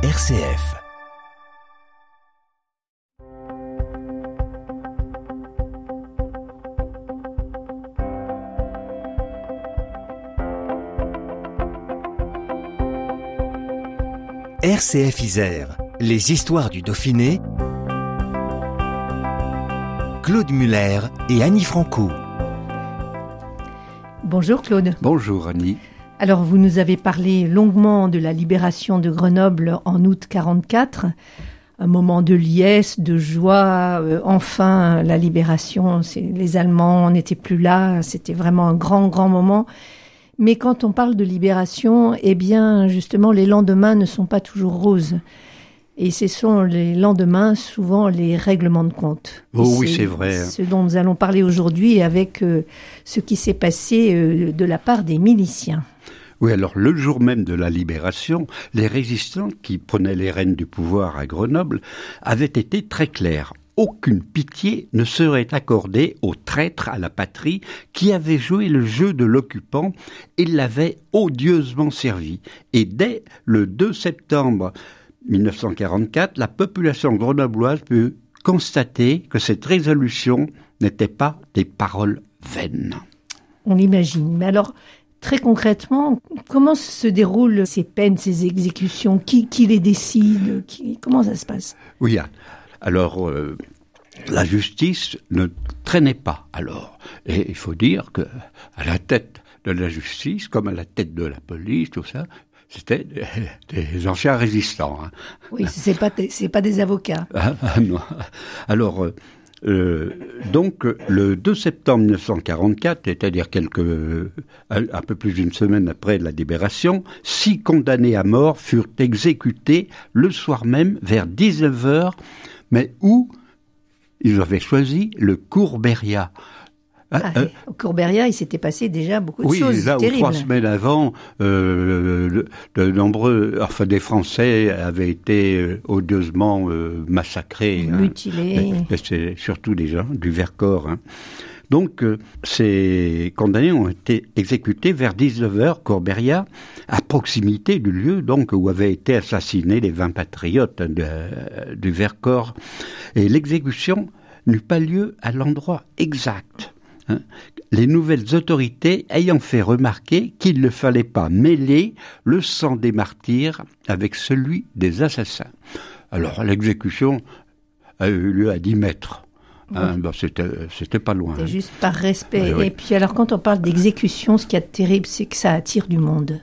RCF. RCF Isère, les histoires du Dauphiné. Claude Muller et Annie Franco. Bonjour Claude. Bonjour Annie. Alors vous nous avez parlé longuement de la libération de Grenoble en août 44, un moment de liesse, de joie, euh, enfin la libération, les Allemands n'étaient plus là, c'était vraiment un grand grand moment. Mais quand on parle de libération, eh bien justement les lendemains ne sont pas toujours roses. Et ce sont les lendemains souvent les règlements de compte. Oh oui, c'est vrai. Ce dont nous allons parler aujourd'hui avec euh, ce qui s'est passé euh, de la part des miliciens. Oui, alors le jour même de la libération, les résistants qui prenaient les rênes du pouvoir à Grenoble avaient été très clairs. Aucune pitié ne serait accordée aux traîtres à la patrie qui avaient joué le jeu de l'occupant et l'avaient odieusement servi. Et dès le 2 septembre 1944, la population grenobloise peut constater que cette résolution n'était pas des paroles vaines. On l'imagine. Mais alors, Très concrètement, comment se déroulent ces peines, ces exécutions? Qui, les décide? Comment ça se passe? Oui, alors euh, la justice ne traînait pas alors. Et il faut dire que à la tête de la justice, comme à la tête de la police, tout ça, c'était des, anciens résistants. Hein. Oui, c'est pas c'est pas des avocats. Ah, ah, non. Alors euh, euh, donc, le 2 septembre 1944, c'est-à-dire quelques, un peu plus d'une semaine après la libération, six condamnés à mort furent exécutés le soir même vers 19 heures, mais où ils avaient choisi le Courberia. Ah, ah, euh, au Courberia, il s'était passé déjà beaucoup de choses. Oui, là où trois semaines avant, euh, de, nombreux, enfin des Français avaient été euh, odieusement euh, massacrés, hein. mutilés. C'est surtout des gens du Vercors. Hein. Donc, ces condamnés ont été exécutés vers 19h, Courberia, à proximité du lieu donc où avaient été assassinés les 20 patriotes du Vercors. Et l'exécution n'eut pas lieu à l'endroit exact. Hein, les nouvelles autorités ayant fait remarquer qu'il ne fallait pas mêler le sang des martyrs avec celui des assassins. Alors l'exécution a eu lieu à 10 mètres. Hein, ben, c'était, pas loin. Hein. juste par respect. Et puis alors quand on parle d'exécution, ce qui est terrible, c'est que ça attire du monde.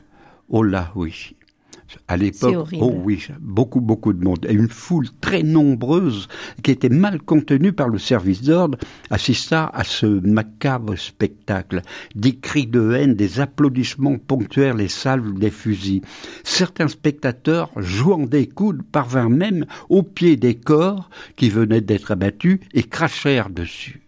Oh là, oui. À l'époque, oh oui, beaucoup, beaucoup de monde. Et une foule très nombreuse qui était mal contenue par le service d'ordre assista à ce macabre spectacle. Des cris de haine, des applaudissements ponctuèrent les salves des fusils. Certains spectateurs, jouant des coudes, parvinrent même au pied des corps qui venaient d'être abattus et crachèrent dessus.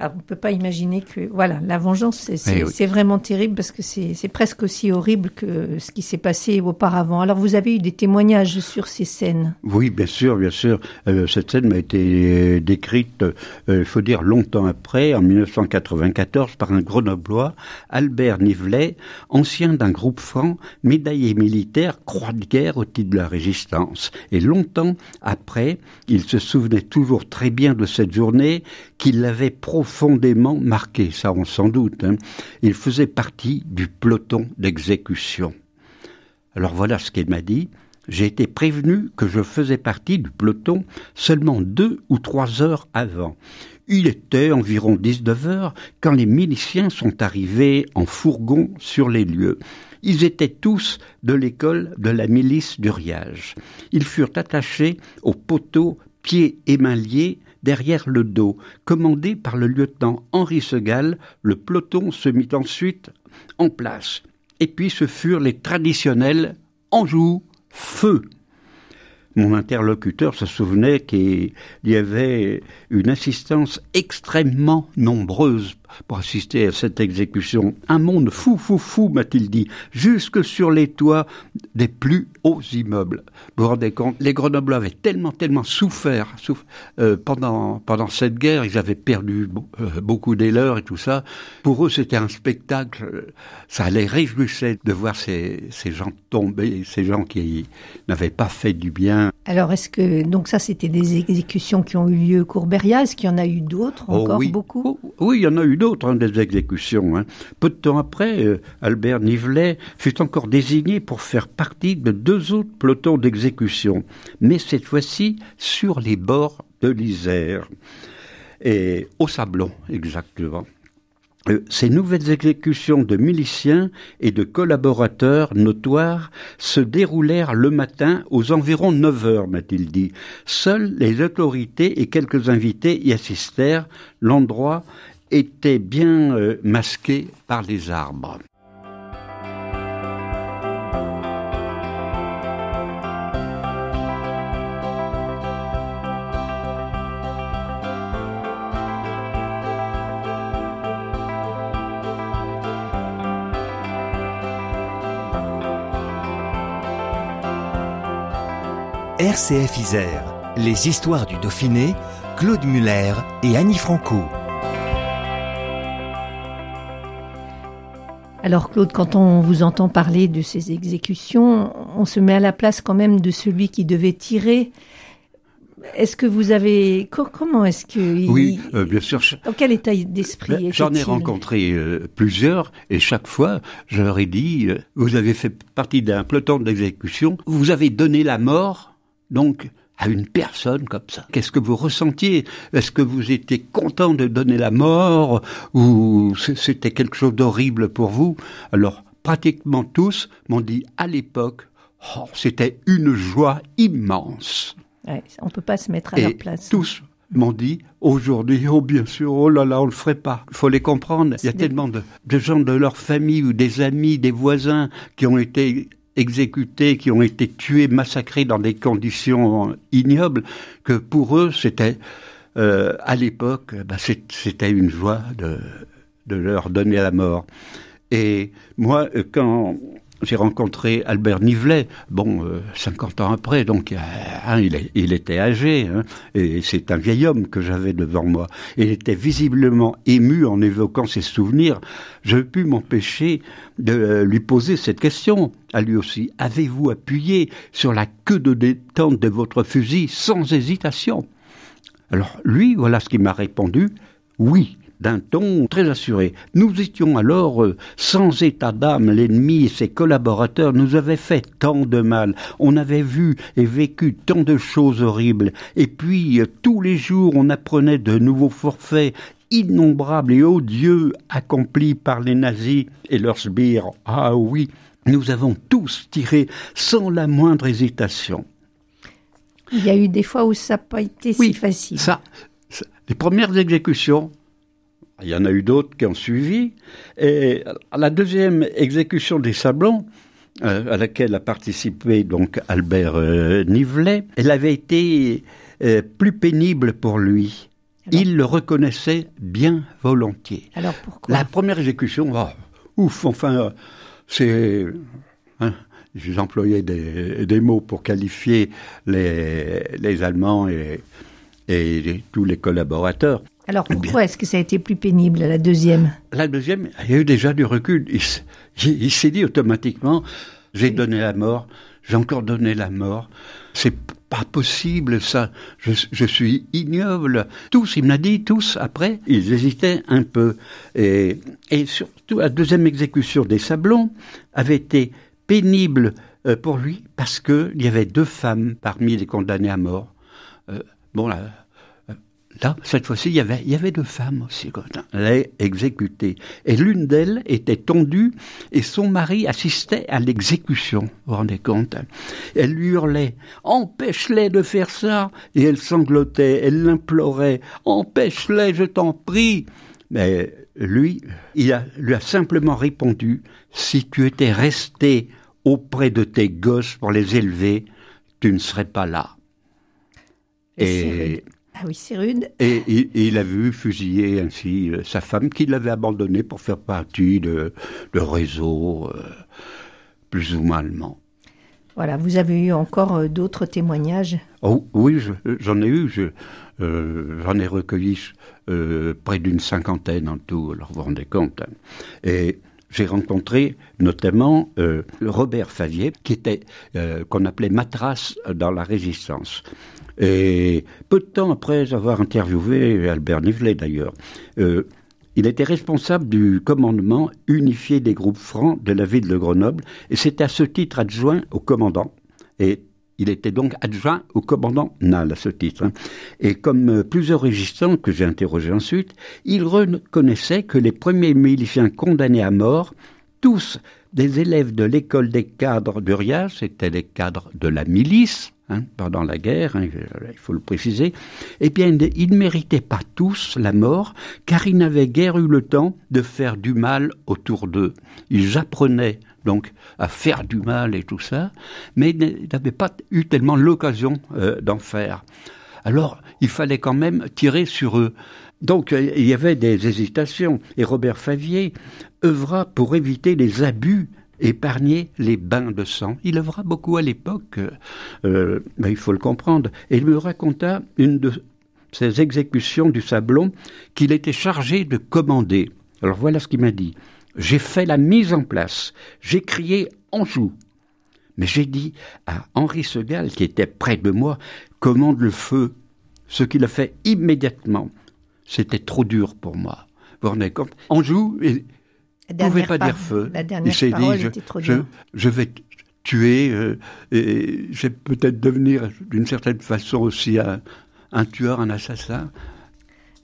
Alors, on ne peut pas imaginer que, voilà, la vengeance, c'est eh vraiment terrible parce que c'est presque aussi horrible que ce qui s'est passé auparavant. Alors, vous avez eu des témoignages sur ces scènes? Oui, bien sûr, bien sûr. Euh, cette scène m'a été décrite, euh, il faut dire, longtemps après, en 1994, par un grenoblois, Albert Nivelet, ancien d'un groupe franc, médaillé militaire, croix de guerre au titre de la résistance. Et longtemps après, il se souvenait toujours très bien de cette journée qu'il avait profondément profondément marqué, ça on s'en doute. Hein. Il faisait partie du peloton d'exécution. Alors voilà ce qu'il m'a dit. J'ai été prévenu que je faisais partie du peloton seulement deux ou trois heures avant. Il était environ 19 heures quand les miliciens sont arrivés en fourgon sur les lieux. Ils étaient tous de l'école de la milice du Riage. Ils furent attachés au poteau pieds et mains liés derrière le dos. Commandé par le lieutenant Henri Segal, le peloton se mit ensuite en place. Et puis ce furent les traditionnels Anjou, feu. Mon interlocuteur se souvenait qu'il y avait une assistance extrêmement nombreuse pour assister à cette exécution. Un monde fou, fou, fou, m'a-t-il dit, jusque sur les toits des plus hauts immeubles. Vous vous rendez compte Les Grenoblois avaient tellement, tellement souffert, euh, pendant, pendant cette guerre. Ils avaient perdu euh, beaucoup des leurs et tout ça. Pour eux, c'était un spectacle. Ça les réjouissait de voir ces, ces gens tomber, ces gens qui n'avaient pas fait du bien. Alors, est-ce que donc ça, c'était des exécutions qui ont eu lieu Courbéria Est-ce qu'il y en a eu d'autres Oh encore oui. beaucoup? Oh, oui, il y en a eu d'autres, hein, exécutions. hein. Peu de temps après, euh, Albert Nivelet fut encore désigné pour faire partie de deux autres pelotons d'exécution, mais cette fois-ci sur les bords de l'Isère, et au Sablon exactement. Euh, Ces nouvelles exécutions de miliciens et de collaborateurs notoires se déroulèrent le matin aux environs 9 heures, m'a-t-il dit. Seules les autorités et quelques invités y assistèrent. L'endroit était bien euh, masqué par les arbres. RCF Isère, les histoires du Dauphiné, Claude Muller et Annie Franco. Alors Claude, quand on vous entend parler de ces exécutions, on se met à la place quand même de celui qui devait tirer. Est-ce que vous avez co- comment est-ce que il- Oui, euh, bien sûr. dans quel état d'esprit Ben, J'en ai rencontré euh, plusieurs et chaque fois, je leur ai dit, euh, vous avez fait partie d'un peloton d'exécution, vous avez donné la mort, donc, à une personne comme ça. Qu'est-ce que vous ressentiez? Est-ce que vous étiez content de donner la mort? Ou c'était quelque chose d'horrible pour vous? Alors, pratiquement tous m'ont dit à l'époque, oh, c'était une joie immense. Ouais, on peut pas se mettre à Et leur place. tous m'ont dit aujourd'hui, oh bien sûr, oh là là, on le ferait pas. Il faut les comprendre. Il y a tellement de, de gens de leur famille ou des amis, des voisins qui ont été exécutés, qui ont été tués, massacrés dans des conditions ignobles, que pour eux, c'était, euh, à l'époque, bah, c'était une joie de, de leur donner la mort. Et moi, euh, quand j'ai rencontré Albert Nivelet, bon, euh, 50 ans après, donc euh, hein, il, était âgé, hein, et c'est un vieil homme que j'avais devant moi. Il était visiblement ému en évoquant ses souvenirs. Je ne pu m'empêcher de euh, lui poser cette question à lui aussi. Avez-vous appuyé sur la queue de détente de votre fusil sans hésitation? Alors lui, voilà ce qu'il m'a répondu. Oui, d'un ton très assuré. Nous étions alors euh, sans état d'âme. L'ennemi et ses collaborateurs nous avaient fait tant de mal. On avait vu et vécu tant de choses horribles. Et puis, euh, tous les jours, on apprenait de nouveaux forfaits innombrables et odieux accomplis par les nazis et leurs sbires. Ah oui, nous avons tous tiré sans la moindre hésitation. Il y a eu des fois où ça n'a pas été si facile. Ça- les premières exécutions, il y en a eu d'autres qui ont suivi. Et à la deuxième exécution des Sablons, euh, à laquelle a participé donc Albert euh, Nivelet, elle avait été euh, plus pénible pour lui. Alors Il le reconnaissait bien volontiers. Alors pourquoi? La première exécution, oh, ouf, enfin, c'est. Hein, J'employais des, des mots pour qualifier les, les Allemands et, tous les collaborateurs. Alors pourquoi est-ce que ça a été plus pénible la deuxième? La deuxième, il y a eu déjà du recul. Il, s- il- il s'est dit automatiquement j'ai donné la mort, j'ai encore donné la mort. C'est pas possible ça. Je, je suis ignoble. Tous, il me l'a dit, tous après, ils hésitaient un peu. Et, et surtout, la deuxième exécution des Sablons avait été pénible euh, pour lui parce que il y avait deux femmes parmi les condamnés à mort. Euh, bon là, Là, cette fois-ci, il y avait, il y avait deux femmes aussi, quand elle est exécutée. Et l'une d'elles était tondue et son mari assistait à l'exécution. Vous vous rendez compte Elle lui hurlait « Empêche-les de faire ça !» Et elle sanglotait, elle l'implorait « Empêche-les, je t'en prie !» Mais lui, il a, lui a simplement répondu « Si tu étais resté auprès de tes gosses pour les élever, tu ne serais pas là. » Et. Ah oui, c'est rude. Et, il a vu fusiller ainsi euh, sa femme qui l'avait abandonné pour faire partie de, de réseaux euh, plus ou moins allemands. Voilà, vous avez eu encore euh, d'autres témoignages? Oh, Oui, j'en ai eu. j'en ai recueilli près d'une cinquantaine en tout, alors vous vous rendez compte. Hein. Et j'ai rencontré notamment Robert Favier, qui était qu'on appelait Matras dans la résistance. Et peu de temps après avoir interviewé Albert Nivelet d'ailleurs, euh, il était responsable du commandement unifié des groupes francs de la ville de Grenoble et c'était à ce titre adjoint au commandant. Et il était donc adjoint au commandant Nal à ce titre. Hein. Et comme euh, plusieurs résistants que j'ai interrogés ensuite, il reconnaissait que les premiers miliciens condamnés à mort, tous des élèves de l'école des cadres d'Urias, c'était les cadres de la milice, Hein, pendant la guerre, hein, il faut le préciser, eh bien, ils ne méritaient pas tous la mort, car ils n'avaient guère eu le temps de faire du mal autour d'eux. Ils apprenaient donc à faire du mal et tout ça, mais ils n'avaient pas eu tellement l'occasion euh, d'en faire. Alors, il fallait quand même tirer sur eux. Donc, euh, il y avait des hésitations, et Robert Favier œuvra pour éviter les abus épargner les bains de sang. Il œuvra beaucoup à l'époque, euh, euh, il faut le comprendre, et il me raconta une de ces exécutions du Sablon qu'il était chargé de commander. Alors voilà ce qu'il m'a dit. J'ai fait la mise en place, j'ai crié Anjou. Mais j'ai dit à Henri Segal, qui était près de moi, commande le feu. Ce qu'il a fait immédiatement. C'était trop dur pour moi. Vous vous rendez compte? Anjou, ne pouvait pas dire feu. La dernière il parole dit, était trop je, je, vais tuer euh, et je vais peut-être devenir d'une certaine façon aussi un, un, tueur, un assassin.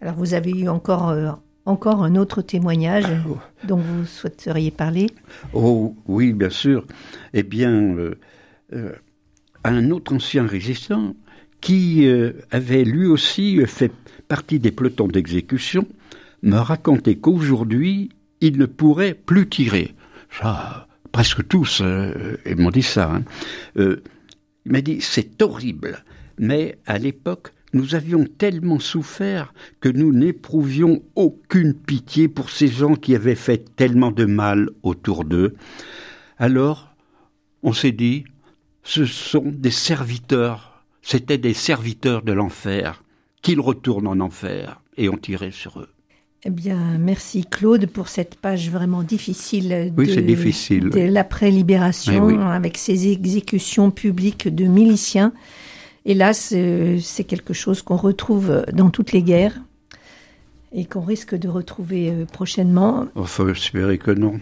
Alors vous avez eu encore, euh, encore un autre témoignage oh. dont vous souhaiteriez parler? Oh oui, bien sûr. Eh bien, euh, un autre ancien résistant qui avait lui aussi fait partie des pelotons d'exécution me racontait qu'aujourd'hui, il ne pourrait plus tirer. Ça, presque tous m'ont dit ça. Il m'a dit c'est horrible, mais à l'époque nous avions tellement souffert que nous n'éprouvions aucune pitié pour ces gens qui avaient fait tellement de mal autour d'eux. Alors, on s'est dit, ce sont des serviteurs, c'étaient des serviteurs de l'enfer, qu'ils retournent en enfer, et on tirait sur eux. Eh bien, merci Claude pour cette page vraiment difficile oui, de, difficile, de l'après-libération avec ces exécutions publiques de miliciens. Hélas, c'est quelque chose qu'on retrouve dans toutes les guerres et qu'on risque de retrouver euh, prochainement. Il faut espérer que non.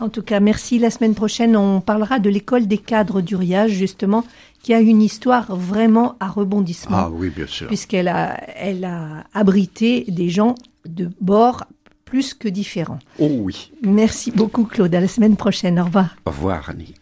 En tout cas, merci. La semaine prochaine, on parlera de l'école des cadres d'Uriage, justement, qui a une histoire vraiment à rebondissement. Ah oui, bien sûr. Puisqu'elle a, elle a abrité des gens de bord plus que différents. Oh oui. Merci beaucoup Claude. À la semaine prochaine. Au revoir. Au revoir Annie.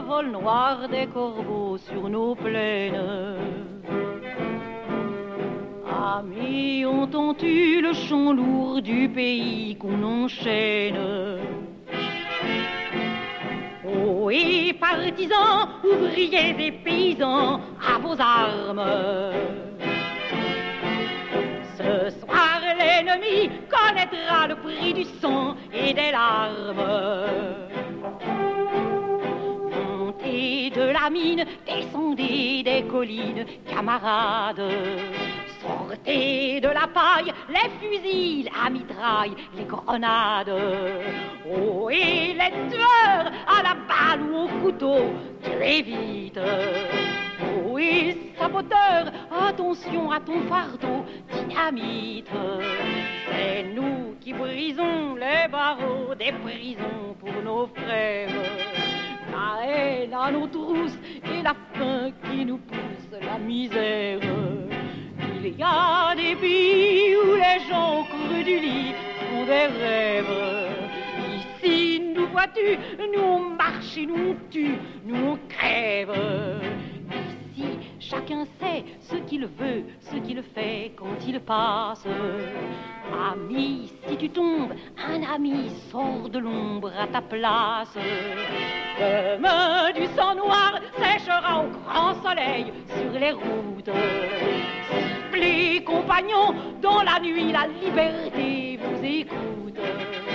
Vol noir des corbeaux sur nos plaines. Amis, entends-tu le chant lourd du pays qu'on enchaîne? Oh, et partisans, ouvriers et paysans, à vos armes. Ce soir, l'ennemi connaîtra le prix du sang et des larmes descendez des collines, camarades. Sortez de la paille, les fusils, la mitraille, les grenades. Oh, et les tueurs, à la balle ou au couteau, tuez vite. Oh, et saboteur, attention à ton fardeau, dynamite. C'est nous qui brisons les barreaux des prisons pour nos frères à nos trousses et la faim qui nous pousse la misère. Il y a des pays où les gens creux du lit font des rêves. Ici, nous vois-tu, nous on marche et nous on tue, nous on crève. Chacun sait ce qu'il veut, ce qu'il fait quand il passe. Ami, si tu tombes, un ami sort de l'ombre à ta place. Comme du sang noir séchera au grand soleil sur les routes. Les compagnons, dans la nuit, la liberté vous écoute.